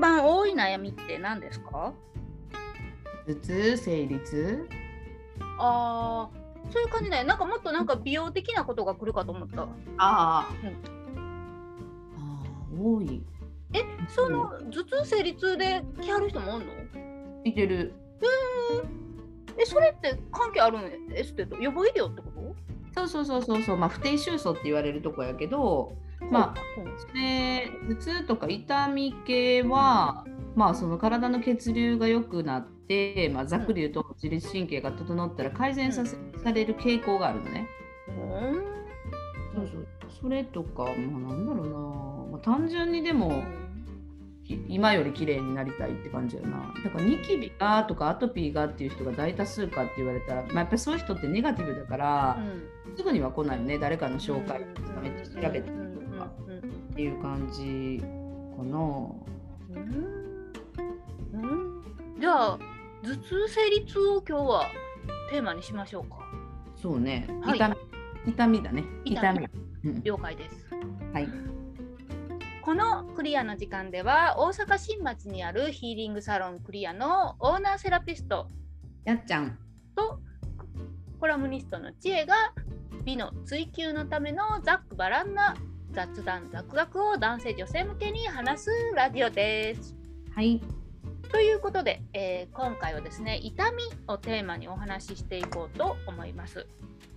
番多い悩みって何ですか？頭痛生理痛？ああそういう感じだよ。なんかもっとなんか美容的なことが来るかと思った。ああ、あー多い。えその頭痛生理痛で来はる人もおんの？いてる。えそれって関係あるんエステと？予防医療ってこと？そうそうそうそうそう。まあ不定収束って言われるとこやけどまあうん。それ頭痛とか痛み系は、まあその体の血流が良くなって、まあ、ざっくり言うと自律神経が整ったら改善させ、される傾向があるのね。うん。そうそう。それとか、まあ、なんだろうな、まあ、単純にでもき今より綺麗になりたいって感じやな。だからニキビがとかアトピーがっていう人が大多数かって言われたら、まあ、やっぱりそういう人ってネガティブだから、すぐには来ないよね。誰かの紹介とかめっちゃ調べて。うんっていう感じかな。うん。うん。じゃあ頭痛生理痛を今日はテーマにしましょうか。そうね、はい。痛み痛みだね。痛み。了解です。はい。このクリアの時間では大阪新町にあるヒーリングサロンクリアのオーナーセラピストやっちゃん。とコラムニストの知恵が美の追求のためのざっくばらんな雑談雑学を男性女性向けに話すラジオです。はい。ということで、えー今回はですね痛みをテーマにお話ししていこうと思います。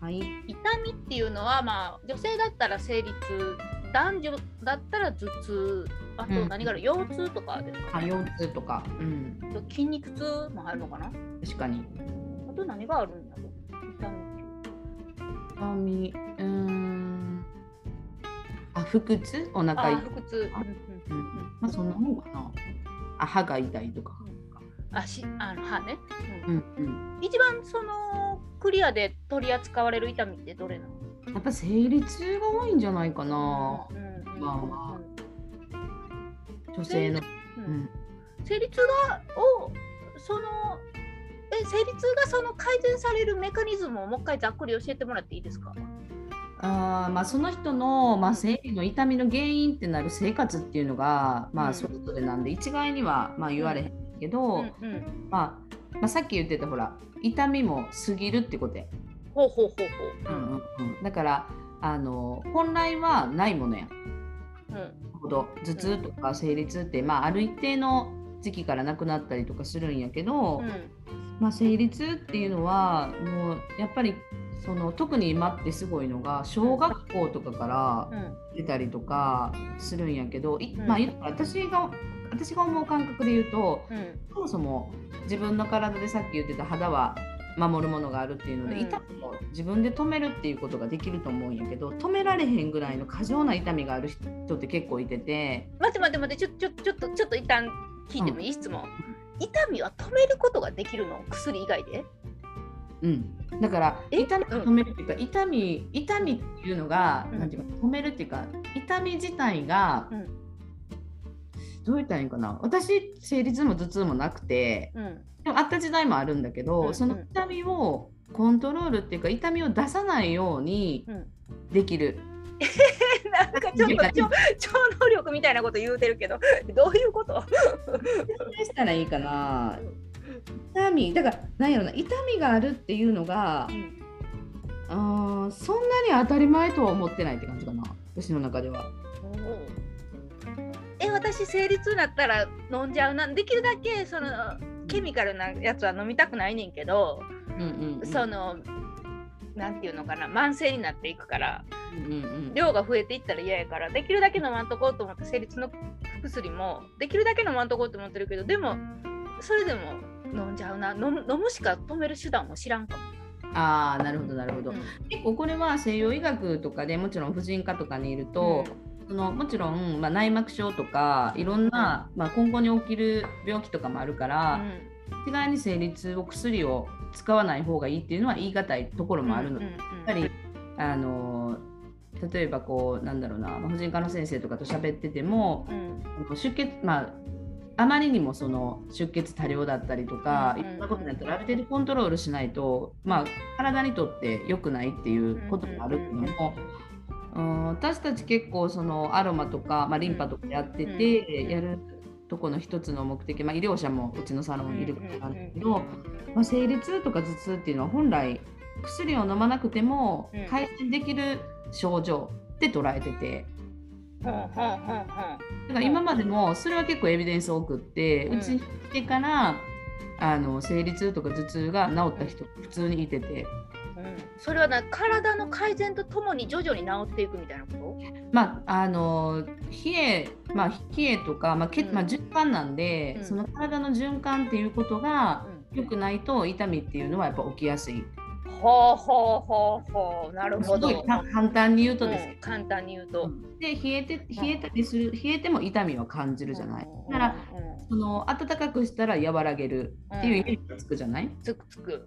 はい。痛みっていうのは、まあ、女性だったら生理痛男女だったら頭痛あとうん何がある、腰痛とかですか、あ、腰痛とか。うん。筋肉痛もあるのかな？確かに。あと何があるんだろう？痛み痛み。うーん。あ、腹痛？お腹あ痛？い。腹痛、あうんうんうん。まあ、そんなもんかな。あ、歯が痛いとか。あしあの歯ね、ううんんうん。一番そのクリアで取り扱われる痛みってどれなの？やっぱ生理痛が多いんじゃないかな。まあま女性の。ううんん。生理痛がをそのえ生理痛がその改善されるメカニズムをもう一回ざっくり教えてもらっていいですか？あーまあ、その人の、まあ、うん。生理の痛みの原因ってなる生活っていうのが、まあ、うん。それぞれなんで一概には、まあ、言われへんけど、うんうん、まあまあ、さっき言ってたほら痛みも過ぎるってことや、ほうほうほうほう。うんうんうん、だからあの本来はないものや。うん。ほど頭痛とか生理痛って、まあ、ある一定の時期からなくなったりとかするんやけど、うん。まあ、生理痛っていうのはもうやっぱりその特に今ってすごいのが小学校とかからうん。出たりとかするんやけど、いうん。まあ、い私が私が思う感覚で言うとうん。そもそも自分の体でさっき言ってた肌は守るものがあるっていうので、うん。痛みを自分で止めるっていうことができると思うんやけど止められへんぐらいの過剰な痛みがある人って結構いてて。待って待って待ってちょちょちょっとちょっと一旦聞いてもいい、質問痛みは止めることができるの？薬以外で？うん、だからえ？痛みを止めるっていうか、痛み痛みっていうのが、うん。なんていうか止めるっていうか痛み自体が、うん。どう言ったらいいんかな？私生理痛も頭痛もなくてうん。でもあった時代もあるんだけど、うんその痛みをコントロールっていうか痛みを出さないようにうん。できる。なんかちょっと超超能力みたいなこと言うてるけどどういうこと？説明したらいいかな痛みだからなんやろな痛みがあるっていうのがうん。あーそんなに当たり前とは思ってないって感じかな私の中では。え私生理痛になったら飲んじゃうなできるだけそのケミカルなやつは飲みたくないねんけど、うんうんうん。そのなんていうのかな慢性になっていくからうんうんうん。量が増えていったら嫌やからできるだけ飲まんとこうと思って生理痛の薬もできるだけ飲まんとこうと思ってるけどでもそれでも飲んじゃうな。飲む飲むしか止める手段も知らんかも。ああなるほどなるほど、うん。結構これは西洋医学とかでもちろん婦人科とかにいると、そのもちろん、まあ、内膜症とかいろんな、まあ、今後に起きる病気とかもあるから、一概に生理痛を薬を使わない方がいいっていうのは言い難いところもあるの。で、うんうん。やっぱりあの例えばこうなんだろうな、まあ婦人科の先生とかと喋っててもうん。出血まああまりにもその出血多量だったりとか、うんいろんなことになったらある程度コントロールしないと、まあ、体にとって良くないっていうこともあるっていうのも、うん私たち結構そのアロマとか、まあ、リンパとかやってて、うんやるとこの一つの目的、まあ、医療者もうちのサロンにいるからなんだけど、まあ、生理痛とか頭痛っていうのは本来薬を飲まなくてもうん。改善できる症状って捉えてて。だから今までもそれは結構エビデンス多くって、ううんちに来てからあの生理痛とか頭痛が治った人普通にいてて。うん。それはな体の改善とともに徐々に治っていくみたいなこと？まああの冷えまあ冷えとか、まあけうん。まあ、循環なんで、うん。その体の循環っていうことがうん。良くないと痛みっていうのはやっぱ起きやすい。ほうほうほうほうなるほど。すごいか簡単に言うとですうん簡単に言うと。で冷えて冷えたりする冷えても痛みは感じるじゃない。だからその暖かくしたら和らげるっていうイメージがつくじゃない、つくつく。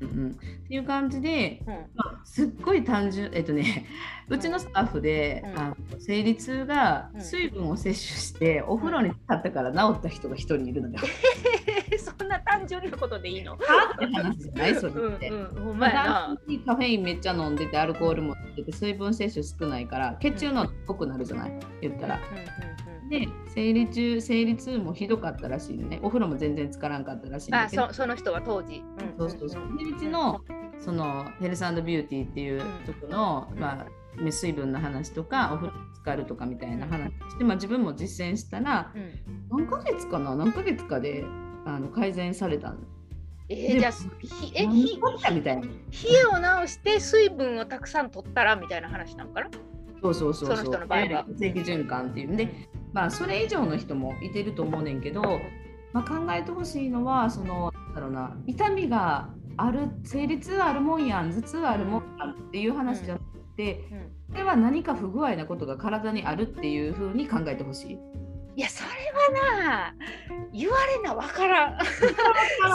うん。うんうん、っていう感じで、うん。まあ、すっごい単純えっとねうちのスタッフで、うん。あの生理痛がうん。水分を摂取してお風呂に浸ったから治った人が一人いるのよ。そんな単純なことでいいの？はって話じゃない？それって。うんカフェインめっちゃ飲んでてアルコールも飲んでて水分摂取少ないから血中のっぽくなるじゃない？言ったら。うんうんうんで生理中生理痛もひどかったらしいのね。お風呂も全然つからんかったらしいんだあけど。そその人は当時。そうそうそう。でうちのそのヘルスビューティーっていうとこの、うんまあ水分の話とかお風呂に浸かるとかみたいな話して、まあ、自分も実践したらうん。うん何ヶ月かな？何ヶ月かであの改善されたの。えー、じゃあひえ何ひみたいな。冷えを治して水分をたくさん取ったらみたいな話なのかな？そうそうそうその人の場合は。血液循環っていう。ん。で、まあそれ以上の人もいてると思うねんけど、まあ、考えてほしいのはそのだろうな痛みがある生理痛あるもんやん頭痛あるもんやんっていう話じゃなくて、うん。これは何か不具合なことが体にあるっていうふうに考えてほしい。いやそれはな言われなわからん。体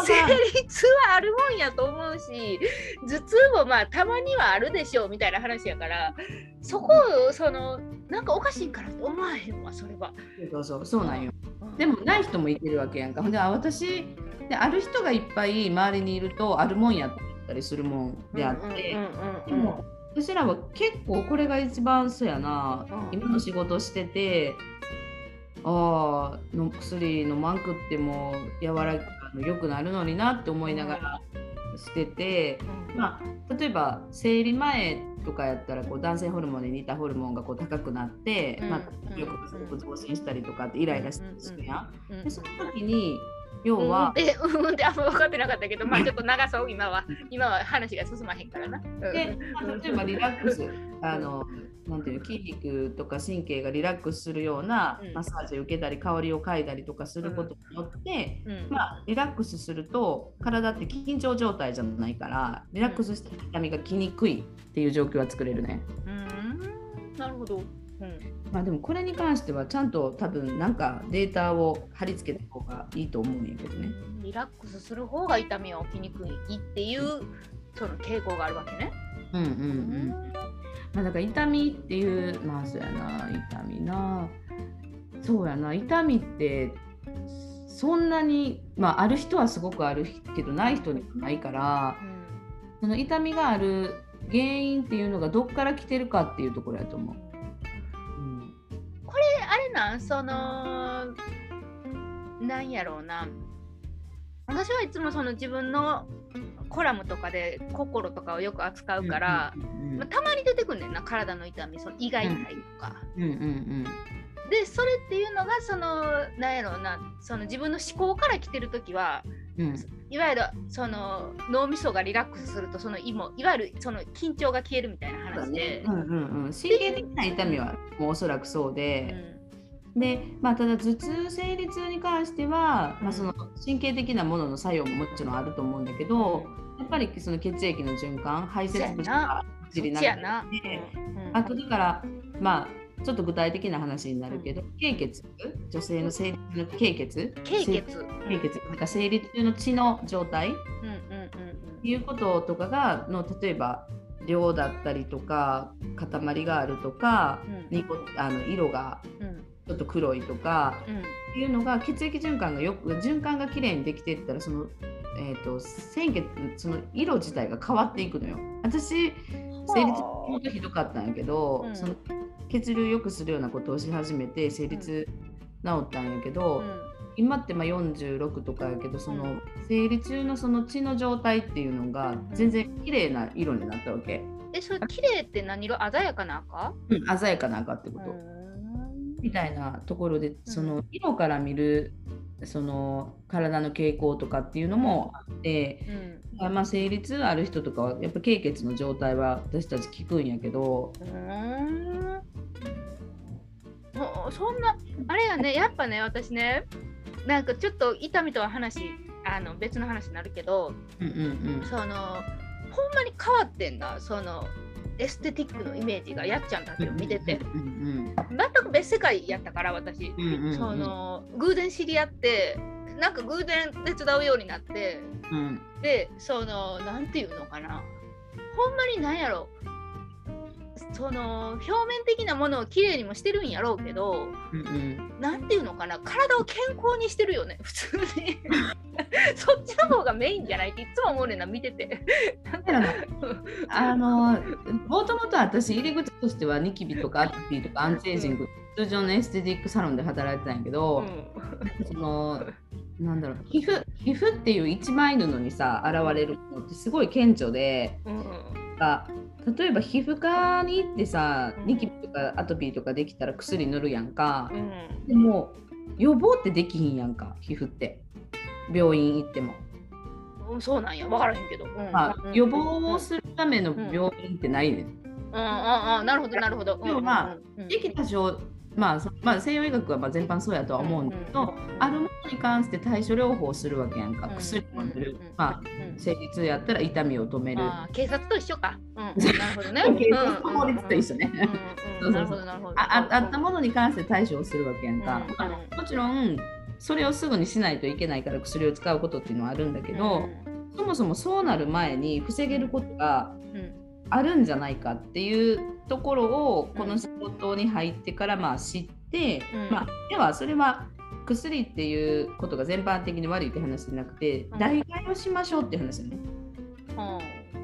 生理痛はあるもんやと思うし頭痛もまあたまにはあるでしょうみたいな話やからそこをそのなんかおかしいんかなって思わへんわそれは。そうそうそうなんよ。うんでもない人もいてるわけやんか。ほんであ私である人がいっぱい周りにいるとあるもんやったりするもんであって。でも私らは結構これが一番そうやな、うん今の仕事しててああの薬飲まんくっても柔らかの良くなるのになって思いながらしてて、うん。まあ、例えば生理前とかやったらこう男性ホルモンに似たホルモンがこう高くなって、うん。まあ、よく増進したりとかってイライラするやん。うんでその時に要は、うん、でうんであんま分かってなかったけどまあちょっと流そう今は。今は話が進まへんからな。うん。で、まあ例えばリラックス、あの、なんていうの筋肉とか神経がリラックスするようなうんマッサージを受けたり、香りを嗅いだりとかすることによって、うんまあ、リラックスすると体って緊張状態じゃないからリラックスして痛みが来にくいっていう状況は作れるね。うんなるほど。うんまあでもこれに関してはちゃんと多分なんかデータを貼り付けた方がいいと思うんやけどね。リラックスする方が痛みは起きにくいっていうその傾向があるわけね。うんうんうん。まあ、だから痛みっていうまあそうやな。痛みな。そうやな。痛みってそんなにまあある人はすごくあるけどない人にはないからうんその痛みがある原因っていうのがどっから来てるかっていうところやと思う。うん。であれなん？そのなんやろうな。私はいつもその自分のコラムとかで心とかをよく扱うから、うんまあ、たまに出てくんねんな体の痛みその胃が痛いとか。うんうんうんでそれっていうのがそのなんやろうなその自分の思考から来てる時はうん。いわゆるその脳みそがリラックスするとその胃もいわゆるその緊張が消えるみたいな話で。うんうんうん、神経的な痛みはもうおそらくそうで、で、まあ、ただ頭痛生理痛に関しては、まあ、その神経的なものの作用ももちろんあると思うんだけど、やっぱりその血液の循環排泄物がそっになるちやな。でうん。あとだからまあちょっと具体的な話になるけど、経血女性の生理の経血経血。経血なんか生理中の血の状態っうん。うんうんていうこととかがの例えば量だったりとか塊があるとか、うん。にこあの色がちょっと黒いとかうん。っていうのが血液循環がよく循環がきれいにできていったらその、えー、と鮮血その色自体が変わっていくのよ。私生理痛もっとひどかったんやけど、うん。その血流良くするようなことをし始めて生理痛治ったんやけど、今ってまあ46とかやけどその生理中のその血の状態っていうのが全然綺麗な色になったわけ。え、それ綺麗って何色？鮮やかな赤？うん、鮮やかな赤ってこと。みたいなところでその色から見るその体の傾向とかっていうのもあって、うん。まあ、生理痛ある人とかはやっぱ経血の状態は私たち聞くんやけど、うん。もうそんな、あれやね、やっぱね、私ね、なんかちょっと痛みとは話、あの別の話になるけど、うんうんその、ほんまに変わってんだ、その、エステティックのイメージがやっちゃんたちを見てて、全く別世界やったから、私。その、偶然知り合って、なんか偶然手伝うようになって、うん。でそのなんていうのかな。ほんまになんやろその表面的なものをきれいにもしてるんやろうけどうんうん。なんていうのかな体を健康にしてるよね普通に。そっちの方がメインじゃないっていつも思うねんな見てて。あのもともと私入り口としてはニキビとかアトピーとかアンチエイジング通常のエステティックサロンで働いてたんやけど、そのなんだろう皮膚皮膚っていう一枚布にさ現れるのってすごい顕著でうんうんあ例えば皮膚科に行ってさうん。ニキビとかアトピーとかできたら薬塗るやんか。うん。でも予防ってできひんやんか皮膚って。病院行っても、うんそうなんや。分からへんけど、うん。まあうん、予防をするための病院ってないねん。うんうんうん。なるほどなるほど。できた症まあそまあ、西洋医学はまあ全般そうやとは思うんだけど、あるものに関して対処療法をするわけやんか、うん薬を塗る、うんまあうん。生理痛やったら痛みを止める、警察と一緒か。うん、なるほどね。警察の法律と一緒ね。あったものに関して対処をするわけやんか、うんまあもちろんそれをすぐにしないといけないから薬を使うことっていうのはあるんだけど、そもそもそうなる前に防げることがうんうん。あるんじゃないかっていうところをこの仕事に入ってからまあ知って、うん。まあ、ではそれは薬っていうことが全般的に悪いって話じゃなくて、うん。代替をしましょうっていう話だね、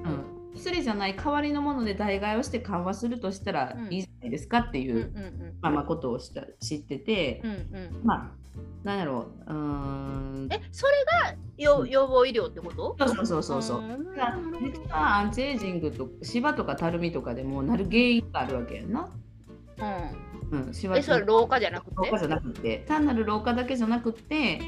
うん、薬じゃない代わりのもので代替をして緩和するとしたらうん。いいじゃないですかっていう、まあ、まあことをした知ってて、うんうん。まあなんやろううーん。え、それがよ予防医療ってこと？そうそうそうそう実はアンチエイジングとシワとかたるみとかでもなる原因があるわけやんな。うん、シワえ、それ老化じゃなくて？老化じゃなくて。単なる老化だけじゃなくて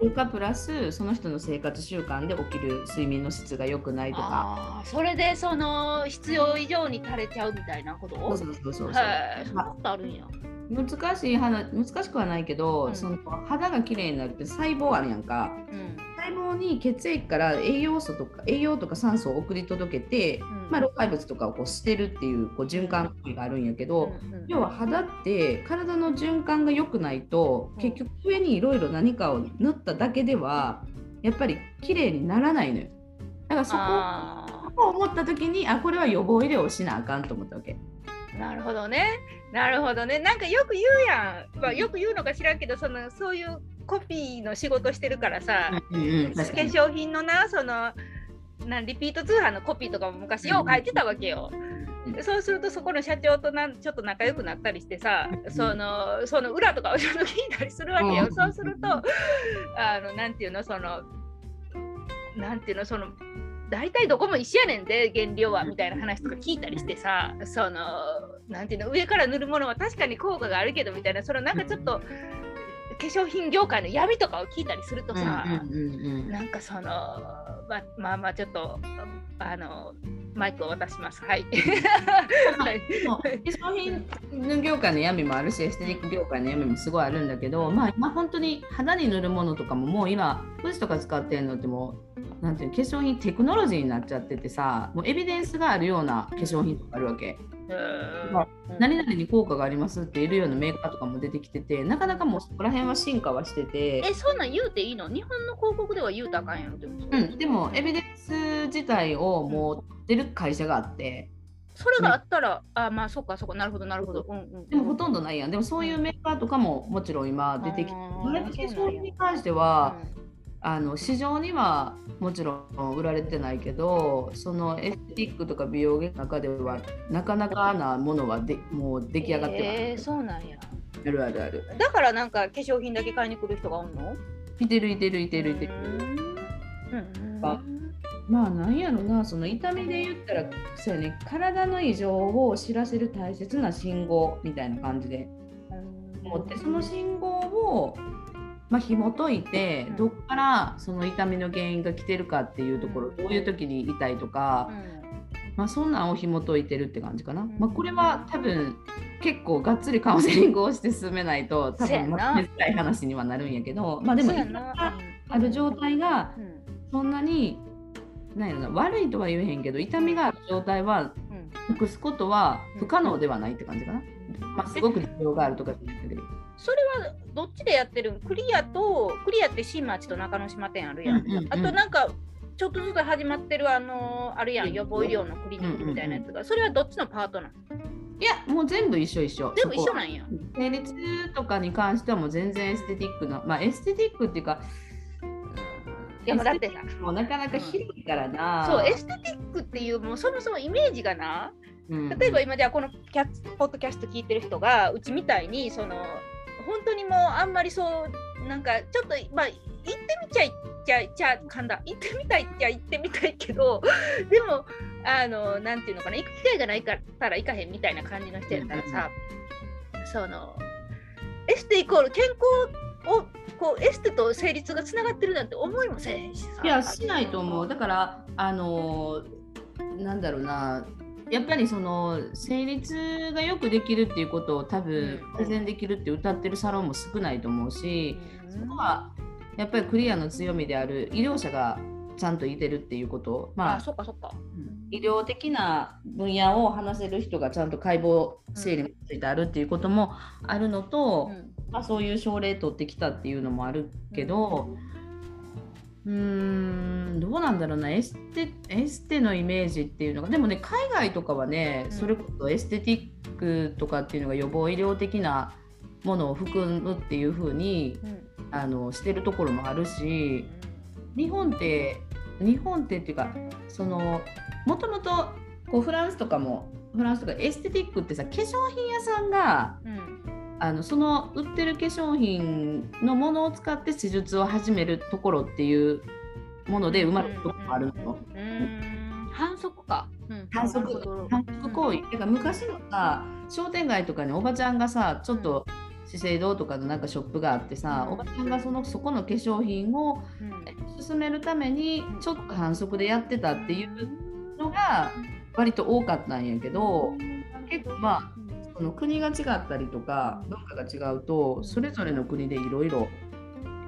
うん。老化プラスその人の生活習慣で起きる睡眠の質が良くないとか。あーそれでその必要以上に垂れちゃうみたいなこと？そうそうそうそうへえ、そんなことあるんや。難しい話難しくはないけど、うん。その肌が綺麗になるって細胞あるやんか。うん細胞に血液から栄養素とか栄養とか酸素を送り届けて、うん。まあ、老廃物とかをこう捨てるっていうこう循環があるんやけど、うんうん要は肌って体の循環が良くないとうん。結局上にいろいろ何かを塗っただけではやっぱり綺麗にならないのよ。だからそこを思った時にあこれは予防医療をしなあかんと思ったわけ。ーなるほどね。なるほどね。なんかよく言うやん。まあ、よく言うのか知らんけど、そのそういうコピーの仕事してるからさ、うんうん化粧品のな、そのなんリピート通販のコピーとかも昔よう書いてたわけよ。うんそうするとそこの社長となんちょっと仲良くなったりしてさ、うんそのその裏とかを ちょっと聞いたりするわけよ。うんそうするとあのなんていうのそのなんていうのその大体どこも一緒やねんで原料はみたいな話とか聞いたりしてさそのなんていうの上から塗るものは確かに効果があるけどみたいなそのなんかちょっと化粧品業界の闇とかを聞いたりするとさ、うんうんうんうんなんかそのままあまあちょっとあのマイクを渡します。はい。化粧品業界の闇もあるしエステティック業界の闇もすごいあるんだけど、まあ、今本当に肌に塗るものとかももう今富士とか使ってるのってもうなんていうの化粧品テクノロジーになっちゃっててさもうエビデンスがあるような化粧品とかあるわけ。何々に効果がありますって言えるようなメーカーとかも出てきててなかなかもうそこら辺は進化はしてて。え、そんなん言うていいの？日本の広告では言うたらあかんやろでも、うん、でもエビデンス自体をもう出る会社があって。それがあったら、あ、まあそっかそっか、なるほどなるほど。うんうん、でもほとんどないやん。でもそういうメーカーとかももちろん今出てきてあーブラック化粧品に関しては、あの市場にはもちろん売られてないけどそのエステティックとか美容の中ではなかなかなものはでもう出来上がってます、えー、そうなんや。あるあるある。だからなんか化粧品だけ買いに来る人がおんの？いてるいてるいてるいてる。あまあなんやろなその痛みで言ったらそうやね。体の異常を知らせる大切な信号みたいな感じで思ってその信号をまあ、紐解いてどっからその痛みの原因が来てるかっていうところどういう時に痛いとか、まあ、そんなんを紐解いてるって感じかな。まあ、これは多分結構がっつりカウンセリングをして進めないと多分まとめたい話にはなるんやけどまあでもある状態がそんなになんやろな悪いとは言えへんけど痛みがある状態はなくすことは不可能ではないって感じかな。まあ、すごく事情があるとかじゃないけど。それはどっちでやってるクリアとクリアって新町と中之島店あるやん。うんうんうん、あとなんかちょっとずつ始まってるあのあるやん。予防医療のクリニックみたいなやつが、それはどっちのパートなのいやもう全部一緒一緒。全部一緒なんや。生理痛とかに関してはもう全然エステティックなまあエステティックっていうかでもだってさ。もうなかなか広いからな、うん、そうエステティックっていうもうそもそもイメージがな、うん、例えば今じゃあこのキャポッドキャスト聞いてる人がうちみたいにその本当にもうあんまりそうなんかちょっとまあ行ってみちゃいちゃちゃ噛んだ。行ってみたいっちゃ行ってみたいけど でもあのなんていうのかな行く機会がないから行かへんみたいな感じの人やったらさ、うん、そのエステイコール健康をこうエステと成立がつながってるなんて思いもせえへんしさ。いやしないと思う。だからあのなんだろうなやっぱりその成立がよくできるっていうことを多分改善できるって歌ってるサロンも少ないと思うし、そこはやっぱりクリアの強みである医療者がちゃんといてるっていうこと。まあそっかそっか、医療的な分野を話せる人がちゃんと解剖整理についてあるっていうこともあるのと、うん、まあ、そういう症例取ってきたっていうのもあるけど、うーんどうなんだろうな。エステエステのイメージっていうのがでもね海外とかはね、それこそエステティックとかっていうのが予防医療的なものを含むっていう風に、うん、あのしてるところもあるし日本って日本ってっていうかそのもともとこうフランスとかもフランスとかエステティックってさ化粧品屋さんが、うん、あのその売ってる化粧品のものを使って施術を始めるところっていうもので生まれるところもあるの。反則か、うん、反則。反則行為、うん、か昔のさ商店街とかにおばちゃんがさちょっと、資生堂とかのなんかショップがあってさ、おばちゃんがそのそこの化粧品を進めるためにちょっと反則でやってたっていうのが割と多かったんやけど結構まあその国が違ったりとか文化が違うとそれぞれの国でいろいろ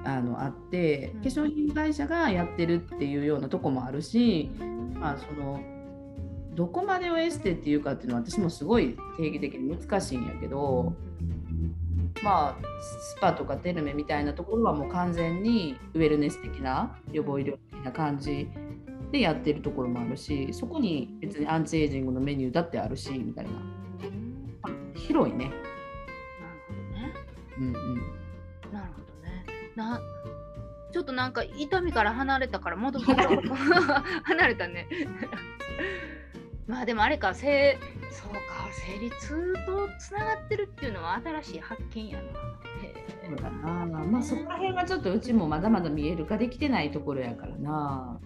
あのあって化粧品会社がやってるっていうようなとこもあるし、まあ、そのどこまでをエステっていうかっていうのは私もすごい定義的に難しいんやけどまあスパとかテルメみたいなところはもう完全にウェルネス的な予防医療的な感じでやってるところもあるしそこに別にアンチエイジングのメニューだってあるしみたいな、広いね。なるほどね。うんうん。なるほどね。なちょっとなんか痛みから離れたから戻って 離れたね。まあでもあれかせそうか生理痛とつながってるっていうのは新しい発見やな。そうだなまあそこら辺はちょっとうちもまだまだ見える化できてないところやからな。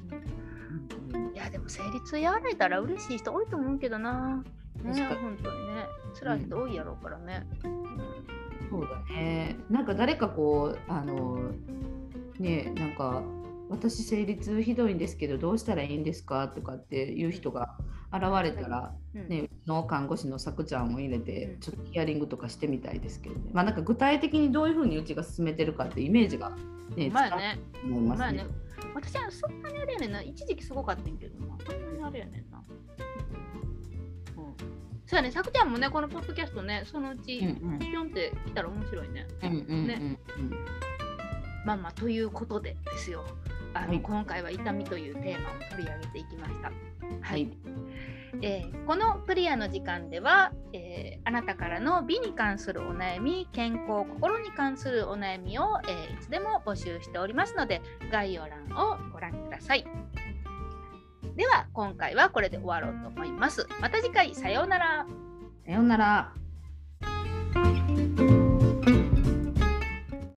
いやでも生理痛やられたら嬉しい人多いと思うけどな。ね本当にね辛い人多いやろうからね。うん、そうだね。なんか誰かこうあのねなんか私生理痛ひどいんですけどどうしたらいいんですかとかっていう人が現れたら、ね、うの看護師のさくちゃんを入れてちょっとヒアリングとかしてみたいですけどね、まあ、なんか具体的にどういうふうにうちが進めてるかってイメージがね、まあね、思いますね。ね。私はそんなにあれやねんな、一時期すごかったんけどな、そんなにあれやねんな。うん、そうやね、さくちゃんもね、このポッドキャストね、そのうち、ぴょんって来たら面白いね。ね。まあまあ、ということでですよ。あの、はい、今回は痛みというテーマを取り上げていきました。はい、はいえー、このクリアの時間では、えー、あなたからの美に関するお悩み健康心に関するお悩みを、えー、いつでも募集しておりますので概要欄をご覧くださいでは今回はこれで終わろうと思います。また次回さようなら。さようなら。